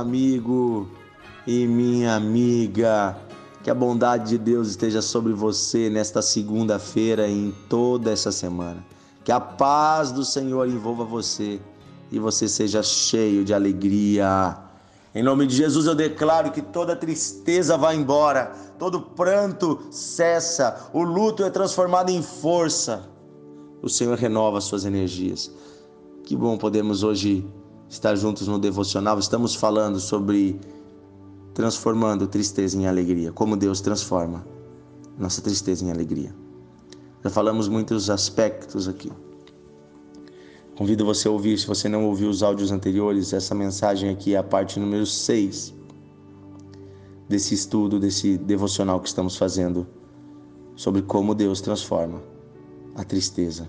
amigo e minha amiga. Que a bondade de Deus esteja sobre você nesta segunda-feira e em toda essa semana. Que a paz do Senhor envolva você e você seja cheio de alegria. Em nome de Jesus eu declaro que toda tristeza vai embora, todo pranto cessa, o luto é transformado em força. O Senhor renova suas energias. Que bom podemos hoje estar juntos no devocional. Estamos falando sobre transformando tristeza em alegria, como Deus transforma nossa tristeza em alegria. Já falamos muitos aspectos aqui. Convido você a ouvir, se você não ouviu os áudios anteriores, essa mensagem aqui é a parte número 6 desse estudo, desse devocional que estamos fazendo sobre como Deus transforma a tristeza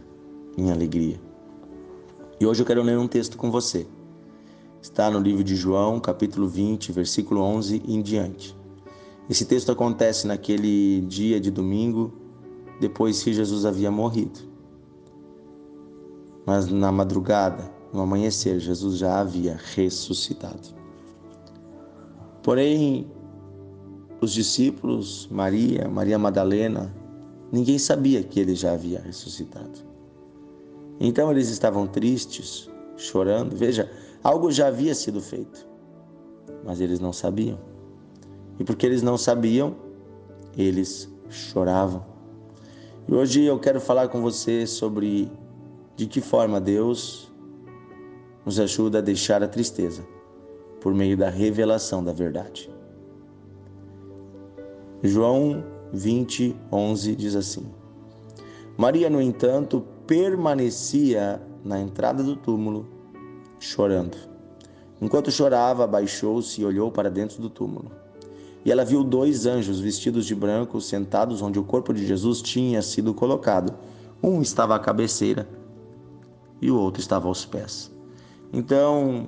em alegria. E hoje eu quero ler um texto com você. Está no livro de João, capítulo 20, versículo 11 em diante. Esse texto acontece naquele dia de domingo, depois que Jesus havia morrido. Mas na madrugada, no amanhecer, Jesus já havia ressuscitado. Porém, os discípulos, Maria, Maria Madalena, ninguém sabia que ele já havia ressuscitado. Então eles estavam tristes, chorando. Veja, algo já havia sido feito, mas eles não sabiam. E porque eles não sabiam, eles choravam. E hoje eu quero falar com você sobre de que forma Deus nos ajuda a deixar a tristeza por meio da revelação da verdade. João 20, 11 diz assim: Maria, no entanto, permanecia na entrada do túmulo, chorando. Enquanto chorava, abaixou-se e olhou para dentro do túmulo. E ela viu dois anjos vestidos de branco sentados onde o corpo de Jesus tinha sido colocado. Um estava à cabeceira e o outro estava aos pés. Então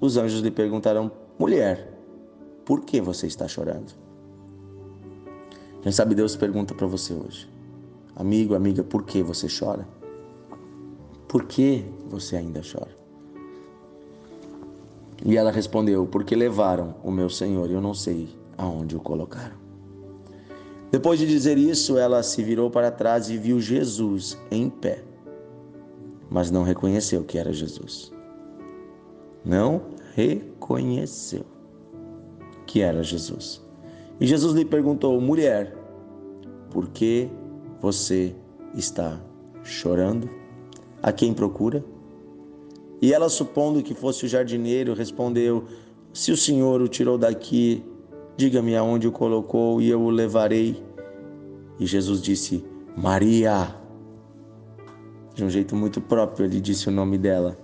os anjos lhe perguntaram: Mulher, por que você está chorando? Quem sabe Deus pergunta para você hoje: Amigo, amiga, por que você chora? Por que você ainda chora? E ela respondeu: Porque levaram o meu senhor e eu não sei aonde o colocaram. Depois de dizer isso, ela se virou para trás e viu Jesus em pé, mas não reconheceu que era Jesus. Não reconheceu que era Jesus. E Jesus lhe perguntou: Mulher, por que você está chorando? A quem procura? E ela, supondo que fosse o jardineiro, respondeu: Se o senhor o tirou daqui, diga-me aonde o colocou e eu o levarei. E Jesus disse: Maria. De um jeito muito próprio, ele disse o nome dela.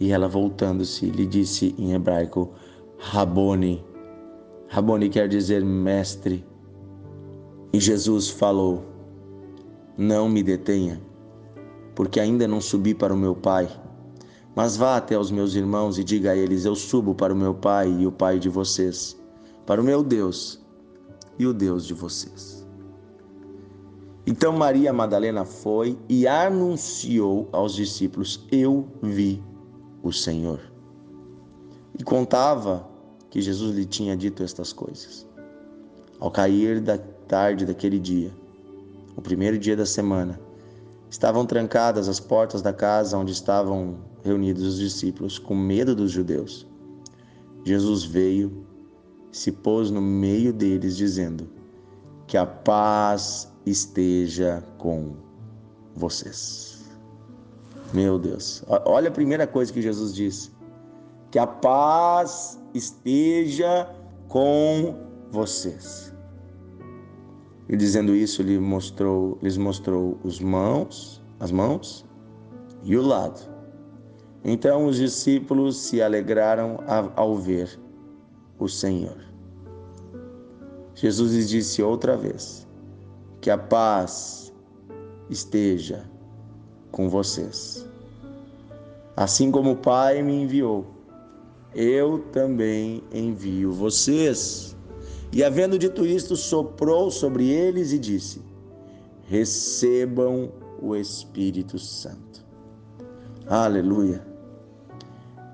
E ela, voltando-se, lhe disse em hebraico: Rabone. Rabone quer dizer mestre. E Jesus falou: Não me detenha porque ainda não subi para o meu Pai. Mas vá até os meus irmãos e diga a eles: Eu subo para o meu Pai e o Pai de vocês, para o meu Deus e o Deus de vocês. Então Maria Madalena foi e anunciou aos discípulos: Eu vi o Senhor. E contava que Jesus lhe tinha dito estas coisas. Ao cair da tarde daquele dia, o primeiro dia da semana, Estavam trancadas as portas da casa onde estavam reunidos os discípulos, com medo dos judeus. Jesus veio, se pôs no meio deles, dizendo: Que a paz esteja com vocês. Meu Deus, olha a primeira coisa que Jesus disse: Que a paz esteja com vocês. E dizendo isso, ele mostrou, lhes mostrou os mãos, as mãos e o lado. Então os discípulos se alegraram ao ver o Senhor. Jesus lhes disse outra vez: Que a paz esteja com vocês. Assim como o Pai me enviou, eu também envio vocês. E havendo dito isto, soprou sobre eles e disse: Recebam o Espírito Santo. Aleluia.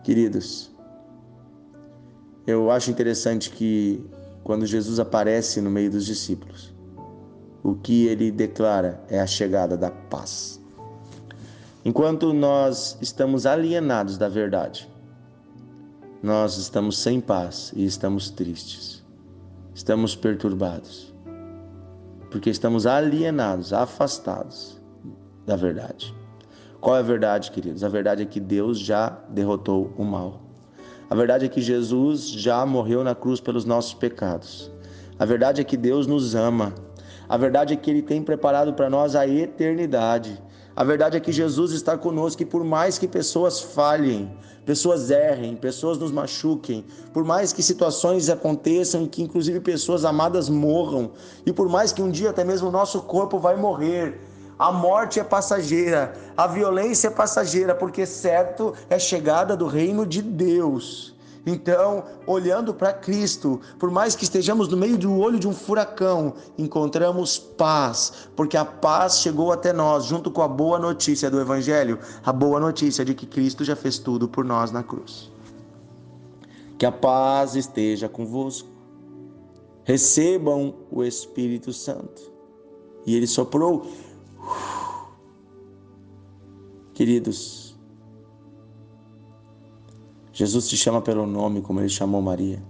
Queridos, Eu acho interessante que quando Jesus aparece no meio dos discípulos, o que ele declara é a chegada da paz. Enquanto nós estamos alienados da verdade, nós estamos sem paz e estamos tristes, estamos perturbados, porque estamos alienados, afastados da verdade. Qual é a verdade, queridos? A verdade é que Deus já derrotou o mal. A verdade é que Jesus já morreu na cruz pelos nossos pecados. A verdade é que Deus nos ama. A verdade é que Ele tem preparado para nós a eternidade. A verdade é que Jesus está conosco e por mais que pessoas falhem, pessoas errem, pessoas nos machuquem, por mais que situações aconteçam, que inclusive pessoas amadas morram, e por mais que um dia até mesmo o nosso corpo vai morrer, a morte é passageira, a violência é passageira, porque certo é chegada do reino de Deus. Então, olhando para Cristo, por mais que estejamos no meio do olho de um furacão, encontramos paz, porque a paz chegou até nós, junto com a boa notícia do Evangelho, a boa notícia de que Cristo já fez tudo por nós na cruz. Que a paz esteja convosco. Recebam o Espírito Santo. E ele soprou. Queridos, Jesus te chama pelo nome, como ele chamou Maria.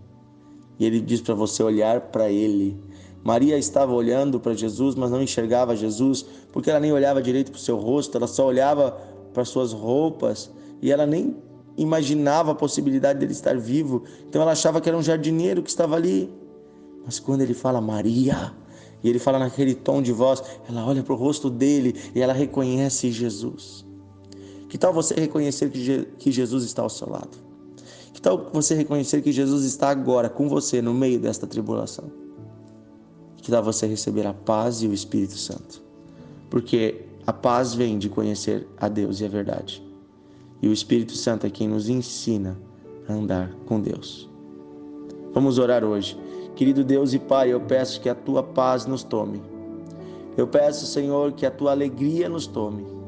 E ele diz para você olhar para ele. Maria estava olhando para Jesus, mas não enxergava Jesus, porque ela nem olhava direito para o seu rosto, ela só olhava para suas roupas e ela nem imaginava a possibilidade dele estar vivo. Então ela achava que era um jardineiro que estava ali. Mas quando ele fala Maria, e ele fala naquele tom de voz, ela olha para o rosto dele e ela reconhece Jesus. Que tal você reconhecer que Jesus está ao seu lado? Que tal você reconhecer que Jesus está agora com você no meio desta tribulação? Que tal você receber a paz e o Espírito Santo? Porque a paz vem de conhecer a Deus e a verdade. E o Espírito Santo é quem nos ensina a andar com Deus. Vamos orar hoje. Querido Deus e Pai, eu peço que a tua paz nos tome. Eu peço, Senhor, que a tua alegria nos tome.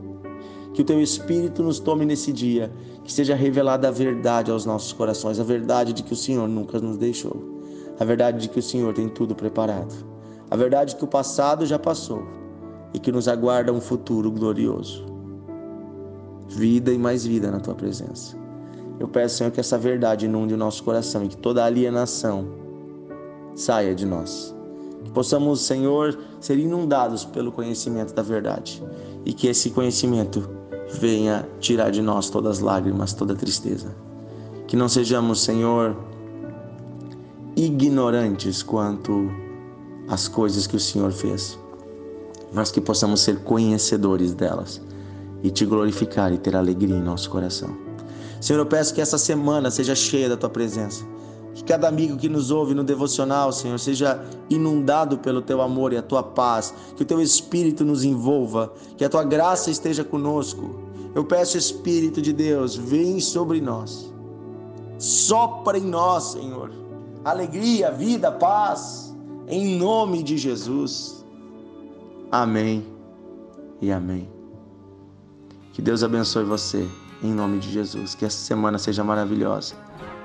Que o teu Espírito nos tome nesse dia que seja revelada a verdade aos nossos corações, a verdade de que o Senhor nunca nos deixou, a verdade de que o Senhor tem tudo preparado, a verdade de que o passado já passou e que nos aguarda um futuro glorioso. Vida e mais vida na tua presença. Eu peço, Senhor, que essa verdade inunde o nosso coração e que toda alienação saia de nós. Que possamos, Senhor, ser inundados pelo conhecimento da verdade e que esse conhecimento venha tirar de nós todas as lágrimas, toda tristeza. Que não sejamos, Senhor, ignorantes quanto às coisas que o Senhor fez, mas que possamos ser conhecedores delas e te glorificar e ter alegria em nosso coração. Senhor, eu peço que essa semana seja cheia da tua presença. Que cada amigo que nos ouve no devocional, Senhor, seja inundado pelo teu amor e a tua paz. Que o teu espírito nos envolva. Que a tua graça esteja conosco. Eu peço, Espírito de Deus, vem sobre nós. Sopra em nós, Senhor. Alegria, vida, paz. Em nome de Jesus. Amém e amém. Que Deus abençoe você. Em nome de Jesus. Que essa semana seja maravilhosa.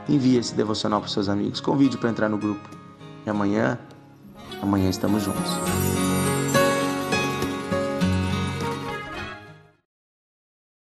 Envie esse devocional para seus amigos. Convide para entrar no grupo. E amanhã, amanhã estamos juntos.